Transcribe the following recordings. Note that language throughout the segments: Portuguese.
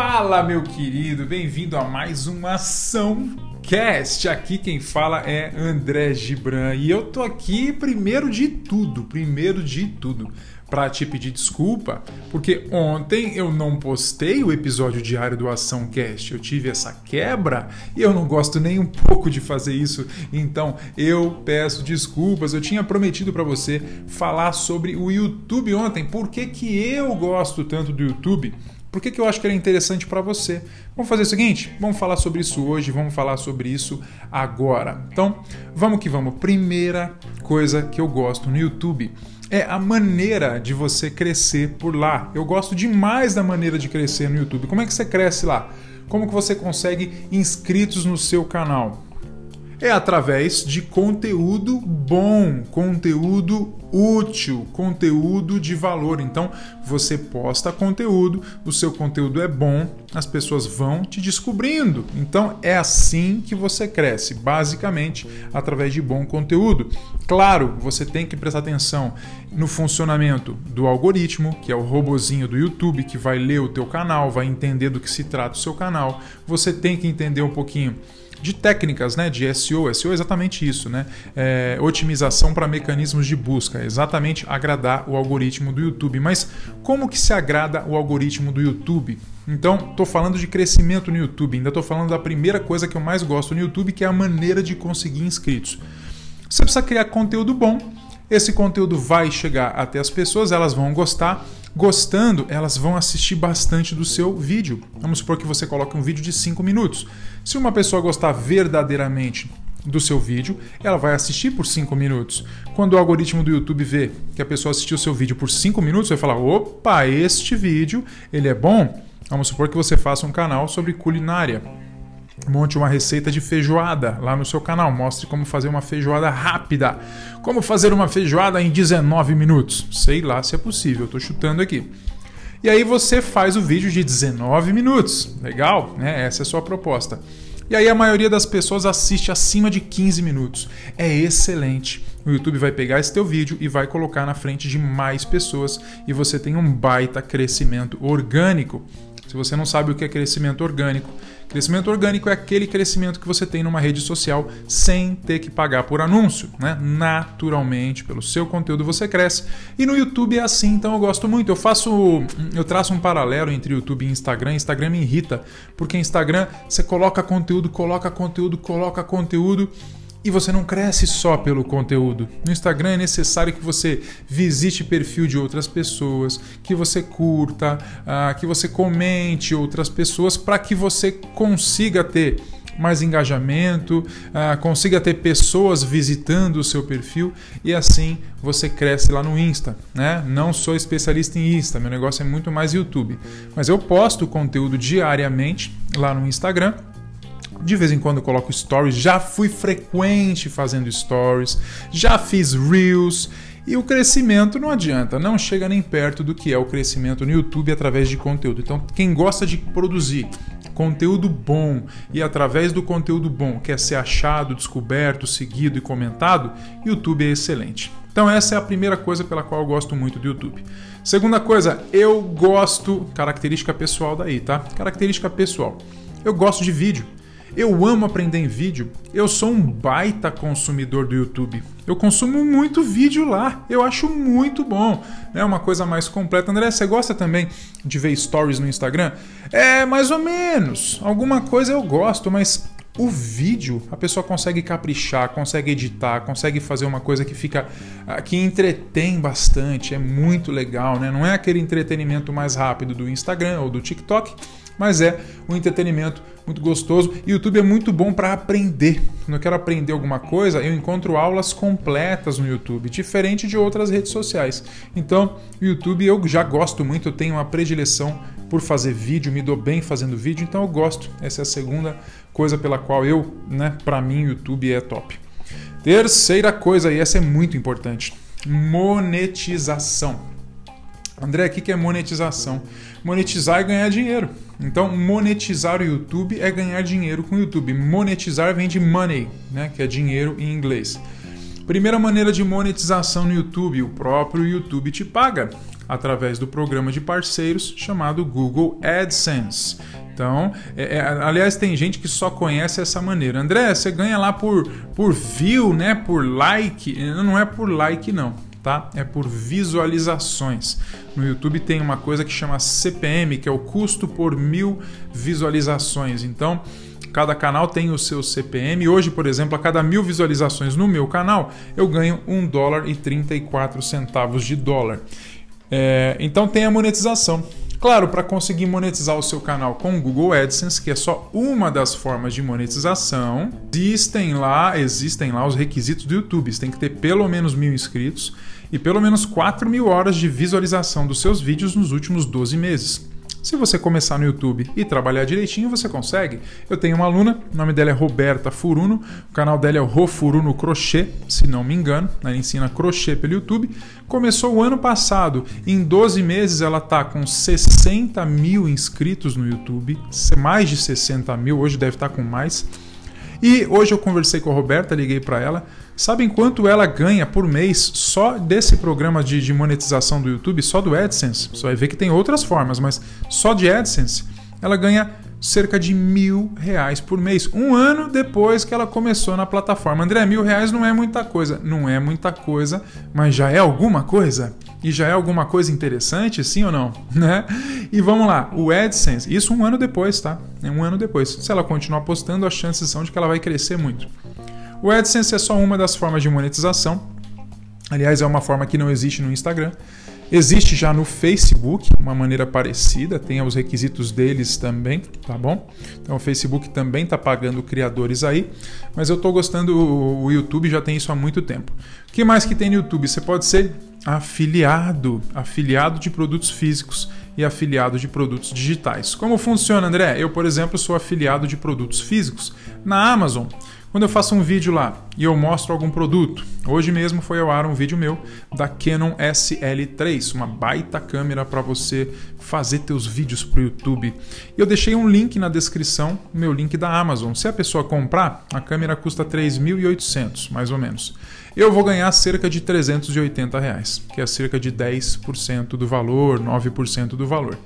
Fala, meu querido, bem-vindo a mais uma ação cast. Aqui quem fala é André Gibran e eu tô aqui primeiro de tudo, primeiro de tudo, para te pedir desculpa, porque ontem eu não postei o episódio diário do Ação Cast. Eu tive essa quebra e eu não gosto nem um pouco de fazer isso. Então, eu peço desculpas. Eu tinha prometido para você falar sobre o YouTube ontem. Por que que eu gosto tanto do YouTube? Por que, que eu acho que ele é interessante para você? Vamos fazer o seguinte? Vamos falar sobre isso hoje, vamos falar sobre isso agora. Então, vamos que vamos. Primeira coisa que eu gosto no YouTube é a maneira de você crescer por lá. Eu gosto demais da maneira de crescer no YouTube. Como é que você cresce lá? Como que você consegue inscritos no seu canal? É através de conteúdo bom, conteúdo útil, conteúdo de valor. Então, você posta conteúdo, o seu conteúdo é bom, as pessoas vão te descobrindo. Então, é assim que você cresce, basicamente através de bom conteúdo. Claro, você tem que prestar atenção no funcionamento do algoritmo, que é o robozinho do YouTube que vai ler o teu canal, vai entender do que se trata o seu canal. Você tem que entender um pouquinho de técnicas né, de SEO. SEO é exatamente isso, né? É, otimização para mecanismos de busca, exatamente agradar o algoritmo do YouTube. Mas como que se agrada o algoritmo do YouTube? Então, estou falando de crescimento no YouTube, ainda estou falando da primeira coisa que eu mais gosto no YouTube, que é a maneira de conseguir inscritos. Você precisa criar conteúdo bom, esse conteúdo vai chegar até as pessoas, elas vão gostar Gostando, elas vão assistir bastante do seu vídeo. Vamos supor que você coloque um vídeo de 5 minutos. Se uma pessoa gostar verdadeiramente do seu vídeo, ela vai assistir por 5 minutos. Quando o algoritmo do YouTube vê que a pessoa assistiu o seu vídeo por 5 minutos, vai falar: "Opa, este vídeo, ele é bom". Vamos supor que você faça um canal sobre culinária monte uma receita de feijoada lá no seu canal. Mostre como fazer uma feijoada rápida. Como fazer uma feijoada em 19 minutos. Sei lá se é possível, tô chutando aqui. E aí você faz o vídeo de 19 minutos. Legal, né? Essa é a sua proposta. E aí a maioria das pessoas assiste acima de 15 minutos. É excelente. O YouTube vai pegar esse teu vídeo e vai colocar na frente de mais pessoas e você tem um baita crescimento orgânico. Se você não sabe o que é crescimento orgânico, crescimento orgânico é aquele crescimento que você tem numa rede social sem ter que pagar por anúncio, né? Naturalmente, pelo seu conteúdo você cresce. E no YouTube é assim, então eu gosto muito. Eu faço, eu traço um paralelo entre YouTube e Instagram. Instagram me irrita, porque Instagram você coloca conteúdo, coloca conteúdo, coloca conteúdo e você não cresce só pelo conteúdo. No Instagram é necessário que você visite perfil de outras pessoas, que você curta, uh, que você comente outras pessoas para que você consiga ter mais engajamento, uh, consiga ter pessoas visitando o seu perfil e assim você cresce lá no Insta. Né? Não sou especialista em Insta, meu negócio é muito mais YouTube. Mas eu posto conteúdo diariamente lá no Instagram de vez em quando eu coloco stories, já fui frequente fazendo stories, já fiz reels e o crescimento não adianta, não chega nem perto do que é o crescimento no YouTube através de conteúdo. Então, quem gosta de produzir conteúdo bom e através do conteúdo bom quer ser achado, descoberto, seguido e comentado, YouTube é excelente. Então essa é a primeira coisa pela qual eu gosto muito do YouTube. Segunda coisa, eu gosto, característica pessoal daí, tá? Característica pessoal. Eu gosto de vídeo. Eu amo aprender em vídeo. Eu sou um baita consumidor do YouTube. Eu consumo muito vídeo lá. Eu acho muito bom. É uma coisa mais completa. André, você gosta também de ver stories no Instagram? É, mais ou menos. Alguma coisa eu gosto, mas o vídeo, a pessoa consegue caprichar, consegue editar, consegue fazer uma coisa que fica ah, que entretém bastante, é muito legal, né? Não é aquele entretenimento mais rápido do Instagram ou do TikTok, mas é um entretenimento muito gostoso. E YouTube é muito bom para aprender. Quando eu quero aprender alguma coisa, eu encontro aulas completas no YouTube, diferente de outras redes sociais. Então, o YouTube eu já gosto muito, eu tenho uma predileção por fazer vídeo, me dou bem fazendo vídeo, então eu gosto. Essa é a segunda coisa pela qual eu, né, para mim, o YouTube é top. Terceira coisa, e essa é muito importante: monetização. André, o que é monetização? Monetizar é ganhar dinheiro. Então, monetizar o YouTube é ganhar dinheiro com o YouTube. Monetizar vem de money, né, que é dinheiro em inglês. Primeira maneira de monetização no YouTube: o próprio YouTube te paga através do programa de parceiros chamado Google AdSense. Então, é, é, aliás, tem gente que só conhece essa maneira. André, você ganha lá por, por view, né? Por like. Não é por like, não. Tá? É por visualizações. No YouTube tem uma coisa que chama CPM, que é o custo por mil visualizações. Então, cada canal tem o seu CPM. Hoje, por exemplo, a cada mil visualizações no meu canal, eu ganho 1 dólar e 34 centavos de dólar. É, então tem a monetização. Claro, para conseguir monetizar o seu canal com o Google AdSense, que é só uma das formas de monetização, existem lá, existem lá os requisitos do YouTube. Você tem que ter pelo menos mil inscritos e pelo menos 4 mil horas de visualização dos seus vídeos nos últimos 12 meses. Se você começar no YouTube e trabalhar direitinho, você consegue. Eu tenho uma aluna, o nome dela é Roberta Furuno, o canal dela é o Rofuruno Crochê, se não me engano, ela ensina crochê pelo YouTube. Começou o ano passado, em 12 meses ela está com 60 mil inscritos no YouTube, mais de 60 mil, hoje deve estar tá com mais. E hoje eu conversei com a Roberta, liguei para ela. Sabem quanto ela ganha por mês só desse programa de, de, monetização do YouTube, só do AdSense? Você vai ver que tem outras formas, mas só de AdSense ela ganha cerca de mil reais por mês. Um ano depois que ela começou na plataforma. André, mil reais não é muita coisa. Não é muita coisa, mas já é alguma coisa? E já é alguma coisa interessante, sim ou não? Né? E vamos lá, o AdSense, isso um ano depois, tá? Um ano depois. Se ela continuar postando, as chances são de que ela vai crescer muito. O AdSense é só uma das formas de monetização. Aliás, é uma forma que não existe no Instagram. Existe já no Facebook uma maneira parecida, tem os requisitos deles também, tá bom? Então o Facebook também está pagando criadores aí, mas eu estou gostando, o YouTube já tem isso há muito tempo. O que mais que tem no YouTube? Você pode ser afiliado, afiliado de produtos físicos e afiliado de produtos digitais. Como funciona, André? Eu, por exemplo, sou afiliado de produtos físicos na Amazon. Quando eu faço um vídeo lá e eu mostro algum produto, hoje mesmo foi ao ar um vídeo meu da Canon SL3, uma baita câmera para você fazer teus vídeos para o YouTube. Eu deixei um link na descrição, meu link da Amazon. Se a pessoa comprar, a câmera custa 3.800, mais ou menos. Eu vou ganhar cerca de 380 reais, que é cerca de 10% do valor, 9% do valor.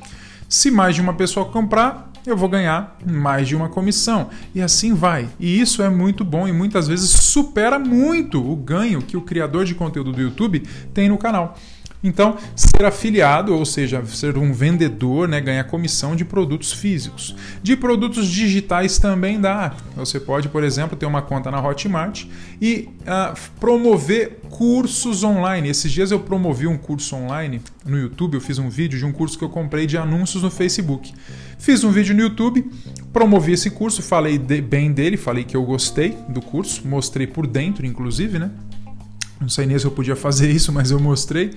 Se mais de uma pessoa comprar, eu vou ganhar mais de uma comissão. E assim vai. E isso é muito bom e muitas vezes supera muito o ganho que o criador de conteúdo do YouTube tem no canal. Então, ser afiliado, ou seja, ser um vendedor, né, ganha comissão de produtos físicos. De produtos digitais também dá. Você pode, por exemplo, ter uma conta na Hotmart e uh, promover cursos online. Esses dias eu promovi um curso online no YouTube, eu fiz um vídeo de um curso que eu comprei de anúncios no Facebook. Fiz um vídeo no YouTube, promovi esse curso, falei de, bem dele, falei que eu gostei do curso, mostrei por dentro, inclusive, né? Não sei nem se eu podia fazer isso, mas eu mostrei.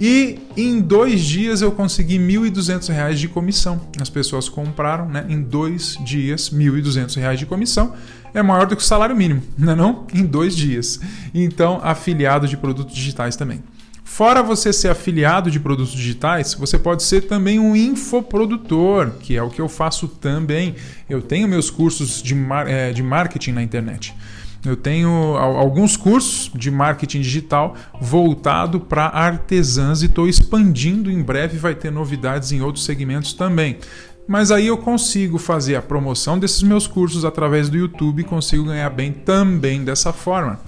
E em dois dias eu consegui R$ 1.200 de comissão. As pessoas compraram, né? Em dois dias, R$ 1.200 de comissão. É maior do que o salário mínimo, não é não? Em dois dias. Então, afiliado de produtos digitais também. Fora você ser afiliado de produtos digitais, você pode ser também um infoprodutor, que é o que eu faço também. Eu tenho meus cursos de, mar eh, de marketing na internet. Eu tenho alguns cursos de marketing digital voltado para artesãs e estou expandindo. Em breve vai ter novidades em outros segmentos também. Mas aí eu consigo fazer a promoção desses meus cursos através do YouTube e consigo ganhar bem também dessa forma.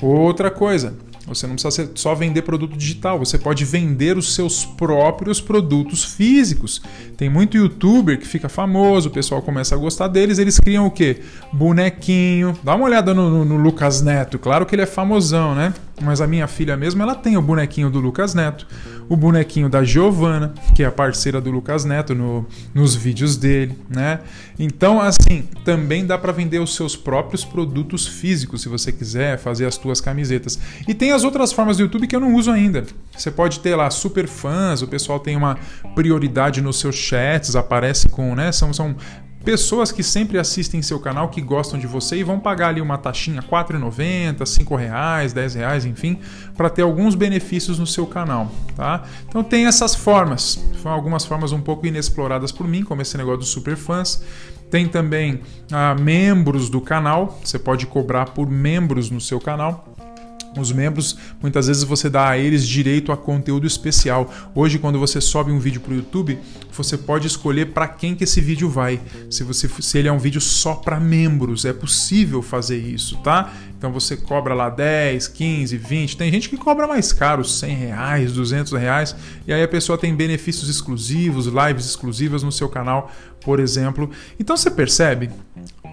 Outra coisa, você não precisa só vender produto digital, você pode vender os seus próprios produtos físicos. Tem muito youtuber que fica famoso, o pessoal começa a gostar deles, eles criam o quê? Bonequinho. Dá uma olhada no, no, no Lucas Neto, claro que ele é famosão, né? Mas a minha filha mesmo, ela tem o bonequinho do Lucas Neto, o bonequinho da Giovana, que é a parceira do Lucas Neto no, nos vídeos dele, né? Então, assim, também dá para vender os seus próprios produtos físicos, se você quiser fazer as tuas camisetas. E tem as outras formas do YouTube que eu não uso ainda. Você pode ter lá super fãs, o pessoal tem uma prioridade nos seus chats, aparece com, né? São, são pessoas que sempre assistem seu canal, que gostam de você e vão pagar ali uma taxinha R$ 4,90, R$ reais, R$ reais, enfim, para ter alguns benefícios no seu canal, tá? Então tem essas formas, são algumas formas um pouco inexploradas por mim, como esse negócio dos super fãs. Tem também ah, membros do canal, você pode cobrar por membros no seu canal. Os membros, muitas vezes você dá a eles direito a conteúdo especial. Hoje, quando você sobe um vídeo para o YouTube, você pode escolher para quem que esse vídeo vai. Se, você, se ele é um vídeo só para membros, é possível fazer isso, tá? Então você cobra lá 10, 15, 20. Tem gente que cobra mais caro, 100 reais, 200 reais. E aí a pessoa tem benefícios exclusivos, lives exclusivas no seu canal, por exemplo. Então você percebe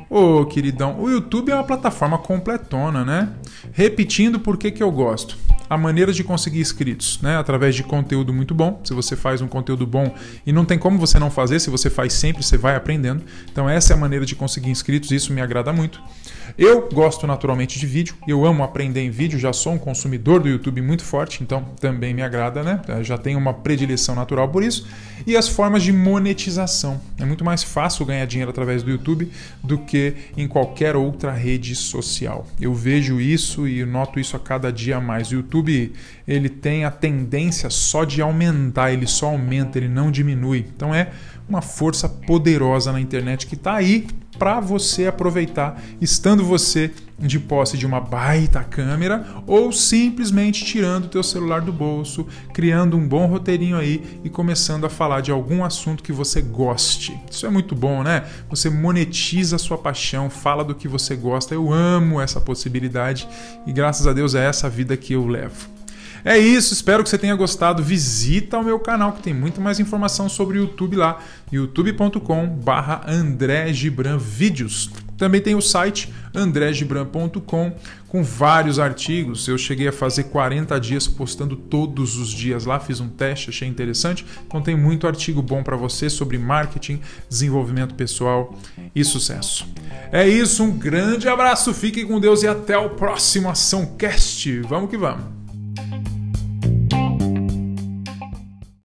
Ô, queridão, o YouTube é uma plataforma completona, né? Repetindo por que eu gosto. A maneira de conseguir inscritos, né? Através de conteúdo muito bom. Se você faz um conteúdo bom e não tem como você não fazer, se você faz sempre, você vai aprendendo. Então, essa é a maneira de conseguir inscritos, isso me agrada muito. Eu gosto naturalmente de vídeo, eu amo aprender em vídeo, já sou um consumidor do YouTube muito forte, então também me agrada, né? Já tenho uma predileção natural por isso. E as formas de monetização. É muito mais fácil ganhar dinheiro através do YouTube do que em qualquer outra rede social. Eu vejo isso e noto isso a cada dia mais. O YouTube ele tem a tendência só de aumentar, ele só aumenta, ele não diminui. Então é uma força poderosa na internet que está aí para você aproveitar, estando você de posse de uma baita câmera ou simplesmente tirando o teu celular do bolso, criando um bom roteirinho aí e começando a falar de algum assunto que você goste. Isso é muito bom, né? Você monetiza a sua paixão, fala do que você gosta. Eu amo essa possibilidade e graças a Deus é essa vida que eu levo. É isso, espero que você tenha gostado. Visita o meu canal que tem muito mais informação sobre o YouTube lá, youtube.com/barra André Gibran Vídeos. Também tem o site andregibran.com com vários artigos. Eu cheguei a fazer 40 dias postando todos os dias lá, fiz um teste, achei interessante. Então tem muito artigo bom para você sobre marketing, desenvolvimento pessoal e sucesso. É isso, um grande abraço, fique com Deus e até o próximo Ação Cast. Vamos que vamos.